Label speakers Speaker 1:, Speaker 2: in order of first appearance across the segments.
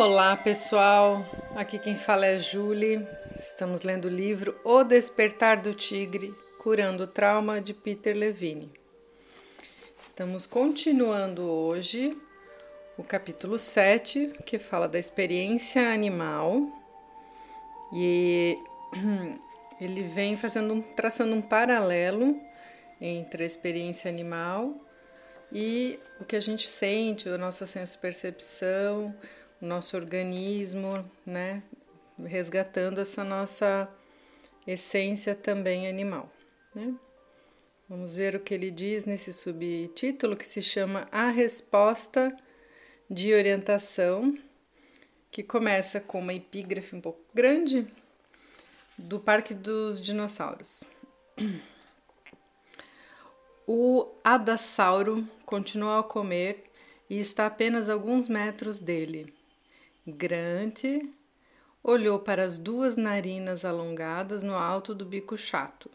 Speaker 1: Olá pessoal, aqui quem fala é Julie. Estamos lendo o livro O Despertar do Tigre Curando o Trauma de Peter Levine. Estamos continuando hoje o capítulo 7, que fala da experiência animal, e ele vem fazendo traçando um paralelo entre a experiência animal e o que a gente sente, a nossa senso-percepção, nosso organismo, né? Resgatando essa nossa essência também animal, né? Vamos ver o que ele diz nesse subtítulo que se chama A Resposta de Orientação, que começa com uma epígrafe um pouco grande do Parque dos Dinossauros. O adassauro continua a comer e está a apenas alguns metros dele. Grant olhou para as duas narinas alongadas no alto do bico chato.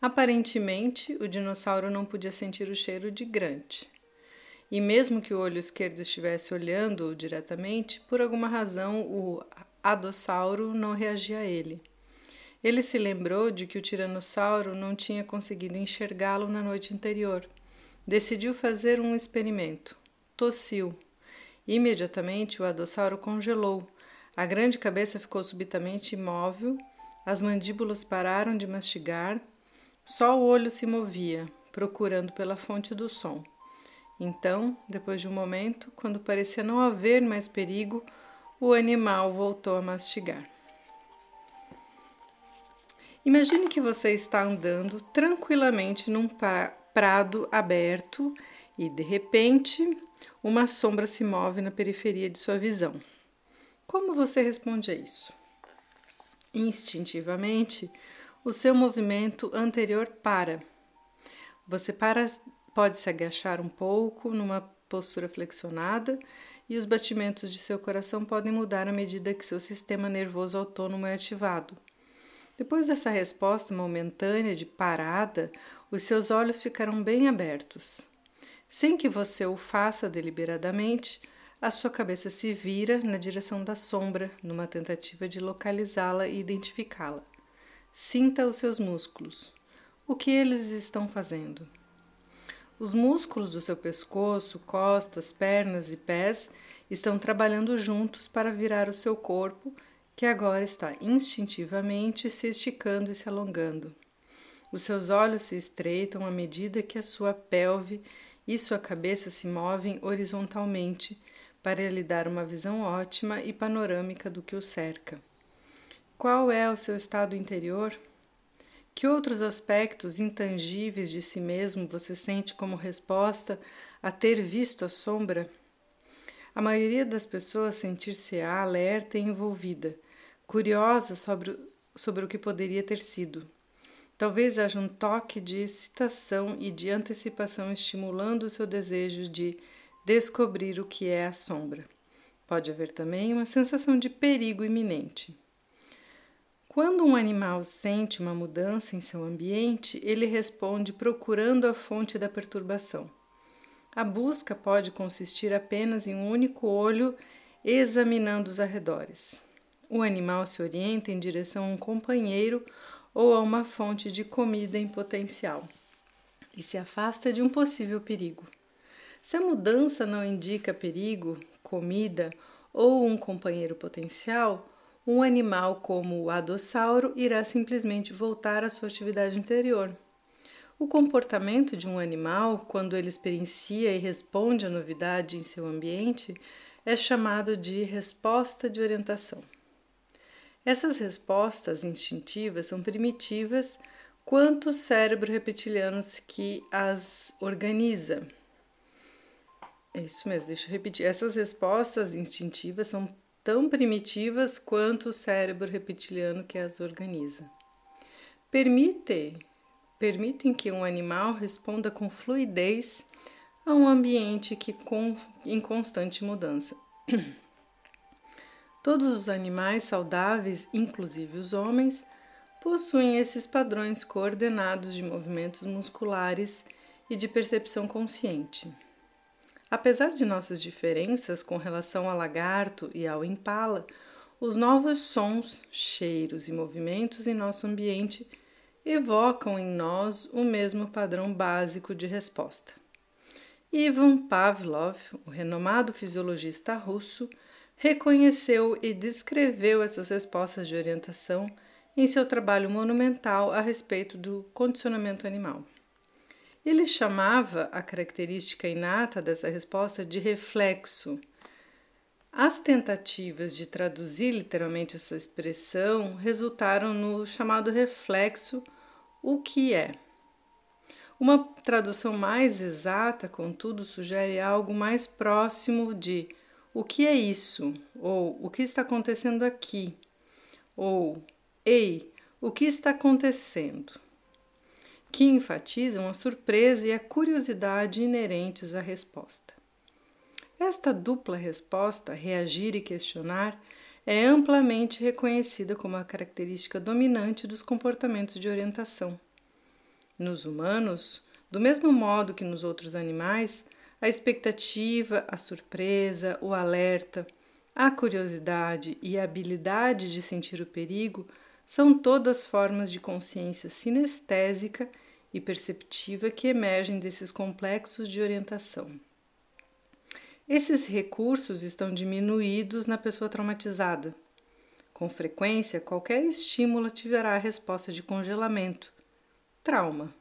Speaker 1: Aparentemente, o dinossauro não podia sentir o cheiro de Grant. E mesmo que o olho esquerdo estivesse olhando diretamente, por alguma razão o adossauro não reagia a ele. Ele se lembrou de que o tiranossauro não tinha conseguido enxergá-lo na noite anterior. Decidiu fazer um experimento. Tossiu. Imediatamente o adossauro congelou. A grande cabeça ficou subitamente imóvel, as mandíbulas pararam de mastigar, só o olho se movia, procurando pela fonte do som. Então, depois de um momento, quando parecia não haver mais perigo, o animal voltou a mastigar. Imagine que você está andando tranquilamente num prado aberto e, de repente, uma sombra se move na periferia de sua visão. Como você responde a isso? Instintivamente, o seu movimento anterior para. Você para, pode se agachar um pouco numa postura flexionada e os batimentos de seu coração podem mudar à medida que seu sistema nervoso autônomo é ativado. Depois dessa resposta momentânea de parada, os seus olhos ficarão bem abertos. Sem que você o faça deliberadamente, a sua cabeça se vira na direção da sombra, numa tentativa de localizá-la e identificá-la. Sinta os seus músculos. O que eles estão fazendo? Os músculos do seu pescoço, costas, pernas e pés estão trabalhando juntos para virar o seu corpo que agora está instintivamente se esticando e se alongando. Os seus olhos se estreitam à medida que a sua pelve e sua cabeça se movem horizontalmente para lhe dar uma visão ótima e panorâmica do que o cerca. Qual é o seu estado interior? Que outros aspectos intangíveis de si mesmo você sente como resposta a ter visto a sombra? A maioria das pessoas sentir-se-á alerta e envolvida, curiosa sobre, sobre o que poderia ter sido. Talvez haja um toque de excitação e de antecipação estimulando o seu desejo de descobrir o que é a sombra. Pode haver também uma sensação de perigo iminente. Quando um animal sente uma mudança em seu ambiente, ele responde procurando a fonte da perturbação. A busca pode consistir apenas em um único olho examinando os arredores. O animal se orienta em direção a um companheiro ou a uma fonte de comida em potencial e se afasta de um possível perigo. Se a mudança não indica perigo, comida ou um companheiro potencial, um animal como o adossauro irá simplesmente voltar à sua atividade anterior, o comportamento de um animal, quando ele experiencia e responde à novidade em seu ambiente, é chamado de resposta de orientação. Essas respostas instintivas são primitivas quanto o cérebro reptiliano que as organiza. É isso mesmo, deixa eu repetir. Essas respostas instintivas são tão primitivas quanto o cérebro reptiliano que as organiza. Permite permitem que um animal responda com fluidez a um ambiente que com, em constante mudança. Todos os animais saudáveis, inclusive os homens, possuem esses padrões coordenados de movimentos musculares e de percepção consciente. Apesar de nossas diferenças com relação ao lagarto e ao impala, os novos sons, cheiros e movimentos em nosso ambiente evocam em nós o mesmo padrão básico de resposta. Ivan Pavlov, o renomado fisiologista russo, reconheceu e descreveu essas respostas de orientação em seu trabalho monumental a respeito do condicionamento animal. Ele chamava a característica inata dessa resposta de reflexo. As tentativas de traduzir literalmente essa expressão resultaram no chamado reflexo, o que é. Uma tradução mais exata, contudo, sugere algo mais próximo de o que é isso? Ou o que está acontecendo aqui? Ou ei, o que está acontecendo? que enfatizam a surpresa e a curiosidade inerentes à resposta. Esta dupla resposta, reagir e questionar, é amplamente reconhecida como a característica dominante dos comportamentos de orientação. Nos humanos, do mesmo modo que nos outros animais, a expectativa, a surpresa, o alerta, a curiosidade e a habilidade de sentir o perigo são todas formas de consciência sinestésica e perceptiva que emergem desses complexos de orientação. Esses recursos estão diminuídos na pessoa traumatizada. Com frequência, qualquer estímulo ativará a resposta de congelamento, trauma,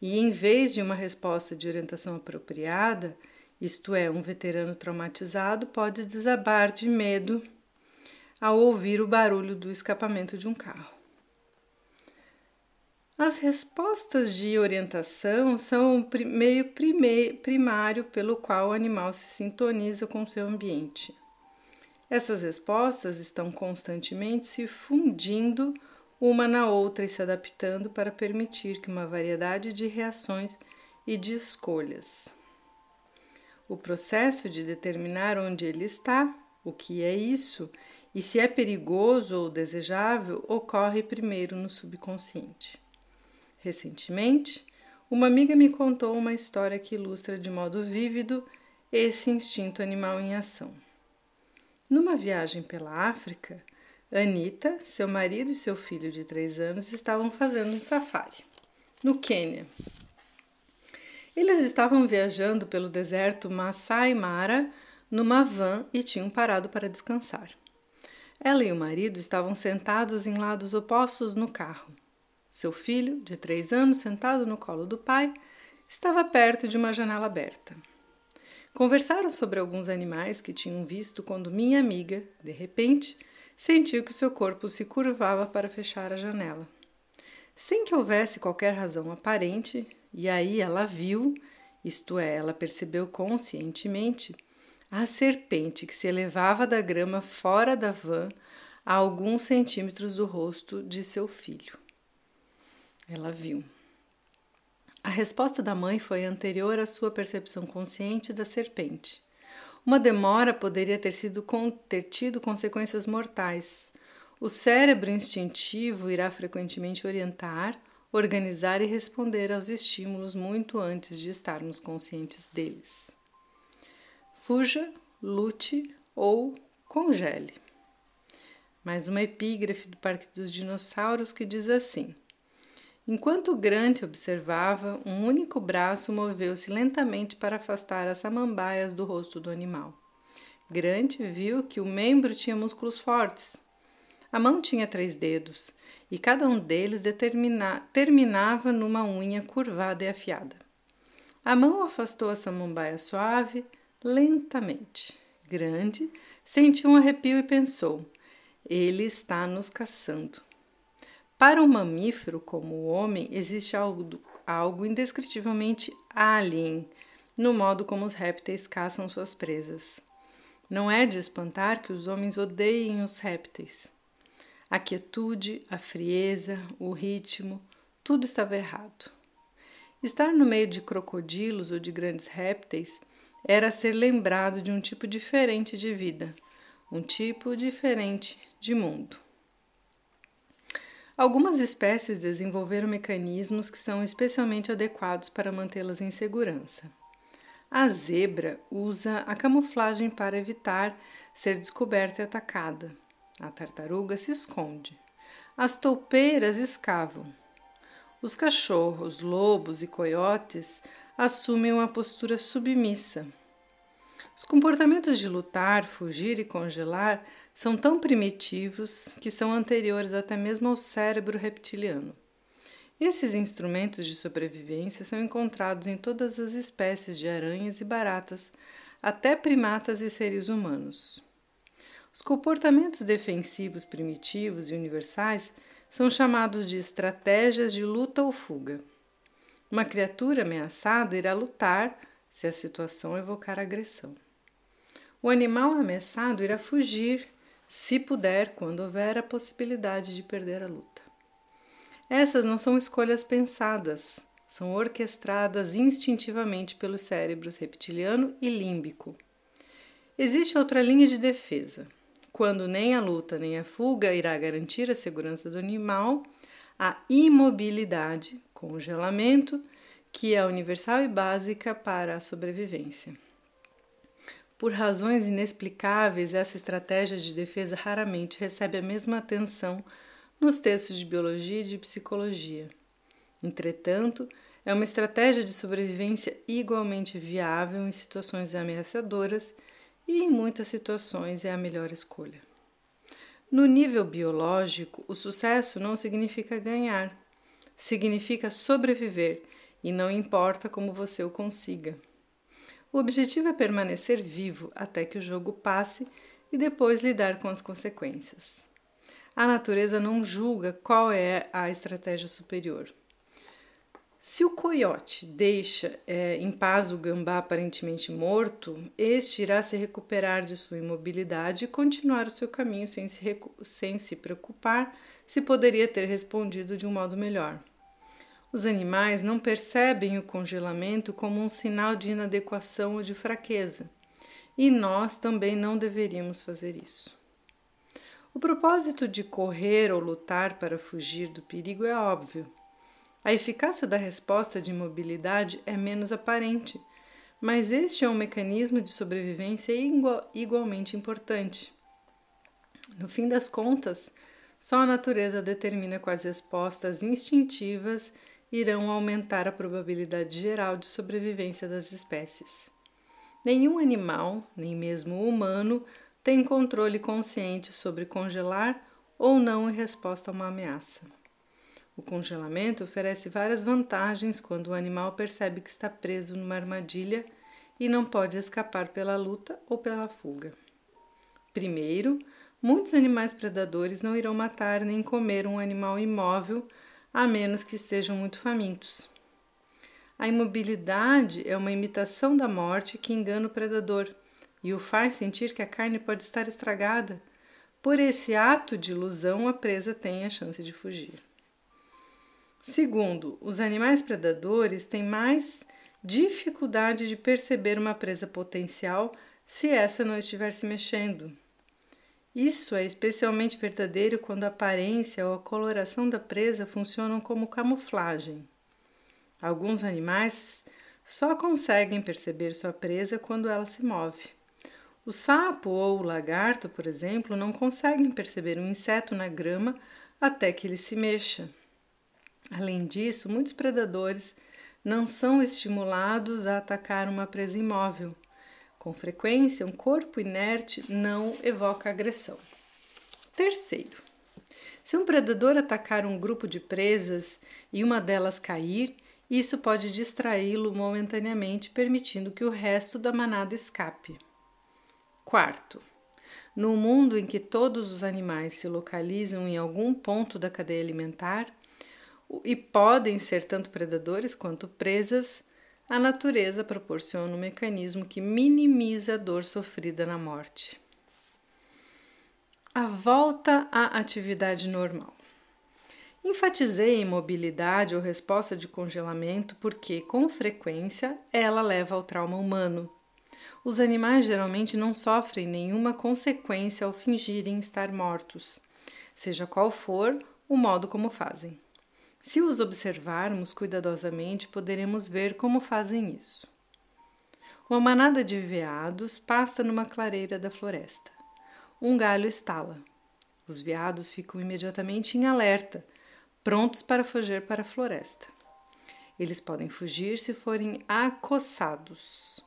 Speaker 1: e em vez de uma resposta de orientação apropriada, isto é, um veterano traumatizado pode desabar de medo ao ouvir o barulho do escapamento de um carro. As respostas de orientação são o meio primário pelo qual o animal se sintoniza com seu ambiente. Essas respostas estão constantemente se fundindo uma na outra e se adaptando para permitir que uma variedade de reações e de escolhas. O processo de determinar onde ele está, o que é isso e se é perigoso ou desejável ocorre primeiro no subconsciente. Recentemente, uma amiga me contou uma história que ilustra de modo vívido esse instinto animal em ação. Numa viagem pela África, Anita, seu marido e seu filho de três anos estavam fazendo um safari no Quênia. Eles estavam viajando pelo deserto Masai Mara numa van e tinham parado para descansar. Ela e o marido estavam sentados em lados opostos no carro. Seu filho, de três anos, sentado no colo do pai, estava perto de uma janela aberta. Conversaram sobre alguns animais que tinham visto quando minha amiga, de repente, sentiu que seu corpo se curvava para fechar a janela. Sem que houvesse qualquer razão aparente, e aí ela viu, isto é, ela percebeu conscientemente, a serpente que se elevava da grama fora da van a alguns centímetros do rosto de seu filho. Ela viu. A resposta da mãe foi anterior à sua percepção consciente da serpente. Uma demora poderia ter, sido, ter tido consequências mortais. O cérebro instintivo irá frequentemente orientar, organizar e responder aos estímulos muito antes de estarmos conscientes deles. Fuja, lute ou congele. Mais uma epígrafe do Parque dos Dinossauros que diz assim: Enquanto Grant observava, um único braço moveu-se lentamente para afastar as samambaias do rosto do animal. Grant viu que o membro tinha músculos fortes. A mão tinha três dedos, e cada um deles terminava numa unha curvada e afiada. A mão afastou a samambaia suave, lentamente. Grande sentiu um arrepio e pensou: ele está nos caçando. Para um mamífero como o homem, existe algo, algo indescritivelmente alien no modo como os répteis caçam suas presas. Não é de espantar que os homens odeiem os répteis. A quietude, a frieza, o ritmo, tudo estava errado. Estar no meio de crocodilos ou de grandes répteis era ser lembrado de um tipo diferente de vida, um tipo diferente de mundo. Algumas espécies desenvolveram mecanismos que são especialmente adequados para mantê-las em segurança. A zebra usa a camuflagem para evitar ser descoberta e atacada. A tartaruga se esconde. As toupeiras escavam. Os cachorros, lobos e coiotes assumem uma postura submissa. Os comportamentos de lutar, fugir e congelar são tão primitivos que são anteriores até mesmo ao cérebro reptiliano. Esses instrumentos de sobrevivência são encontrados em todas as espécies de aranhas e baratas, até primatas e seres humanos. Os comportamentos defensivos primitivos e universais são chamados de estratégias de luta ou fuga. Uma criatura ameaçada irá lutar se a situação evocar agressão. O animal ameaçado irá fugir, se puder, quando houver a possibilidade de perder a luta. Essas não são escolhas pensadas, são orquestradas instintivamente pelos cérebros reptiliano e límbico. Existe outra linha de defesa. Quando nem a luta nem a fuga irá garantir a segurança do animal, a imobilidade, congelamento, que é universal e básica para a sobrevivência. Por razões inexplicáveis, essa estratégia de defesa raramente recebe a mesma atenção nos textos de biologia e de psicologia. Entretanto, é uma estratégia de sobrevivência igualmente viável em situações ameaçadoras e, em muitas situações, é a melhor escolha. No nível biológico, o sucesso não significa ganhar, significa sobreviver e não importa como você o consiga. O objetivo é permanecer vivo até que o jogo passe e depois lidar com as consequências. A natureza não julga qual é a estratégia superior. Se o coiote deixa é, em paz o gambá aparentemente morto, este irá se recuperar de sua imobilidade e continuar o seu caminho sem se, sem se preocupar se poderia ter respondido de um modo melhor. Os animais não percebem o congelamento como um sinal de inadequação ou de fraqueza, e nós também não deveríamos fazer isso. O propósito de correr ou lutar para fugir do perigo é óbvio. A eficácia da resposta de imobilidade é menos aparente, mas este é um mecanismo de sobrevivência igualmente importante. No fim das contas, só a natureza determina quais respostas instintivas irão aumentar a probabilidade geral de sobrevivência das espécies. Nenhum animal, nem mesmo o humano, tem controle consciente sobre congelar ou não em resposta a uma ameaça. O congelamento oferece várias vantagens quando o animal percebe que está preso numa armadilha e não pode escapar pela luta ou pela fuga. Primeiro, muitos animais predadores não irão matar nem comer um animal imóvel a menos que estejam muito famintos. A imobilidade é uma imitação da morte que engana o predador e o faz sentir que a carne pode estar estragada. Por esse ato de ilusão, a presa tem a chance de fugir. Segundo, os animais predadores têm mais dificuldade de perceber uma presa potencial se essa não estiver se mexendo. Isso é especialmente verdadeiro quando a aparência ou a coloração da presa funcionam como camuflagem. Alguns animais só conseguem perceber sua presa quando ela se move. O sapo ou o lagarto, por exemplo, não conseguem perceber um inseto na grama até que ele se mexa. Além disso, muitos predadores não são estimulados a atacar uma presa imóvel com frequência, um corpo inerte não evoca agressão. Terceiro, se um predador atacar um grupo de presas e uma delas cair, isso pode distraí-lo momentaneamente, permitindo que o resto da manada escape. Quarto, no mundo em que todos os animais se localizam em algum ponto da cadeia alimentar e podem ser tanto predadores quanto presas, a natureza proporciona um mecanismo que minimiza a dor sofrida na morte. A volta à atividade normal. Enfatizei imobilidade ou resposta de congelamento porque, com frequência, ela leva ao trauma humano. Os animais geralmente não sofrem nenhuma consequência ao fingirem estar mortos, seja qual for o modo como fazem. Se os observarmos cuidadosamente, poderemos ver como fazem isso. Uma manada de veados pasta numa clareira da floresta. Um galho estala. Os veados ficam imediatamente em alerta, prontos para fugir para a floresta. Eles podem fugir se forem acossados.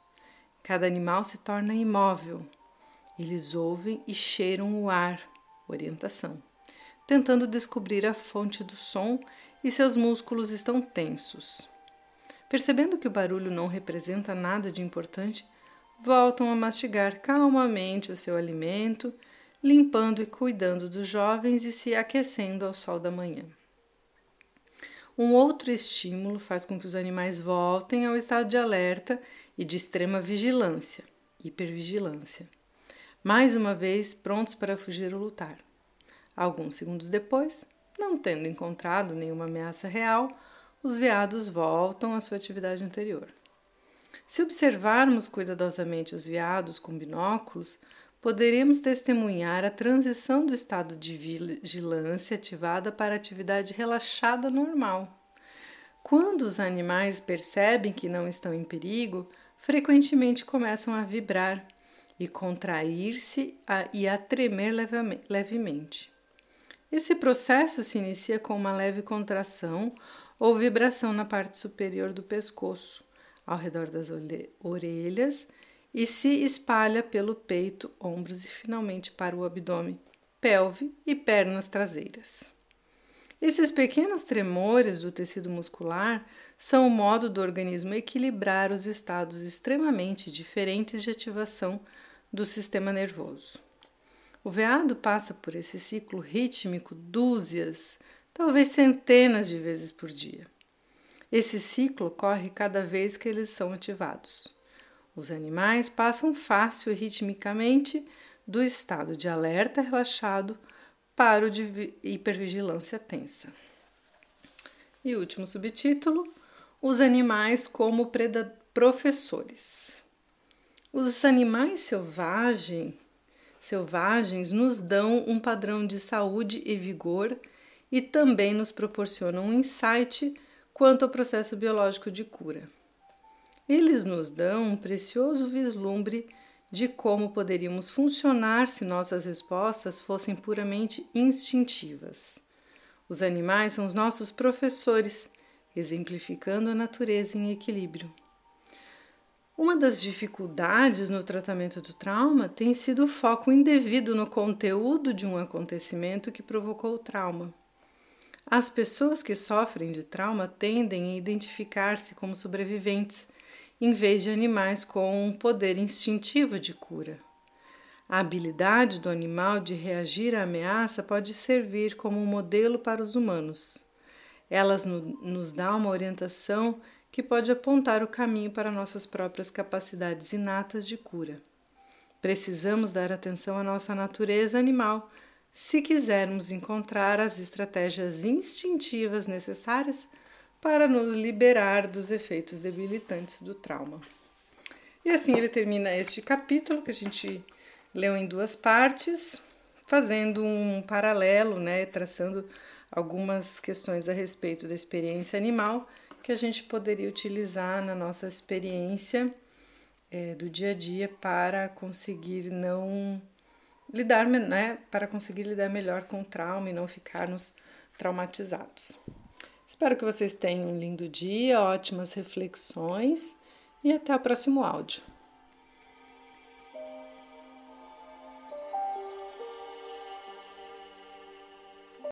Speaker 1: Cada animal se torna imóvel. Eles ouvem e cheiram o ar, orientação, tentando descobrir a fonte do som e seus músculos estão tensos. Percebendo que o barulho não representa nada de importante, voltam a mastigar calmamente o seu alimento, limpando e cuidando dos jovens e se aquecendo ao sol da manhã. Um outro estímulo faz com que os animais voltem ao estado de alerta e de extrema vigilância, hipervigilância. Mais uma vez prontos para fugir ou lutar. Alguns segundos depois, não tendo encontrado nenhuma ameaça real, os veados voltam à sua atividade anterior. Se observarmos cuidadosamente os veados com binóculos, poderemos testemunhar a transição do estado de vigilância ativada para a atividade relaxada normal. Quando os animais percebem que não estão em perigo, frequentemente começam a vibrar e contrair-se e a tremer levemente. Esse processo se inicia com uma leve contração ou vibração na parte superior do pescoço, ao redor das orelhas e se espalha pelo peito, ombros e finalmente para o abdômen, pelve e pernas traseiras. Esses pequenos tremores do tecido muscular são o modo do organismo equilibrar os estados extremamente diferentes de ativação do sistema nervoso. O veado passa por esse ciclo rítmico dúzias, talvez centenas de vezes por dia. Esse ciclo ocorre cada vez que eles são ativados. Os animais passam fácil e ritmicamente do estado de alerta relaxado para o de hipervigilância tensa. E último subtítulo: Os animais como professores. Os animais selvagem, selvagens nos dão um padrão de saúde e vigor e também nos proporcionam um insight quanto ao processo biológico de cura. Eles nos dão um precioso vislumbre de como poderíamos funcionar se nossas respostas fossem puramente instintivas. Os animais são os nossos professores, exemplificando a natureza em equilíbrio. Uma das dificuldades no tratamento do trauma tem sido o foco indevido no conteúdo de um acontecimento que provocou o trauma. As pessoas que sofrem de trauma tendem a identificar-se como sobreviventes em vez de animais com um poder instintivo de cura. A habilidade do animal de reagir à ameaça pode servir como um modelo para os humanos. Elas no, nos dão uma orientação que pode apontar o caminho para nossas próprias capacidades inatas de cura. Precisamos dar atenção à nossa natureza animal se quisermos encontrar as estratégias instintivas necessárias para nos liberar dos efeitos debilitantes do trauma. E assim ele termina este capítulo que a gente leu em duas partes, fazendo um paralelo, né, traçando algumas questões a respeito da experiência animal que a gente poderia utilizar na nossa experiência é, do dia a dia para conseguir não lidar, né, para conseguir lidar melhor com o trauma e não ficarmos traumatizados. Espero que vocês tenham um lindo dia, ótimas reflexões e até o próximo áudio.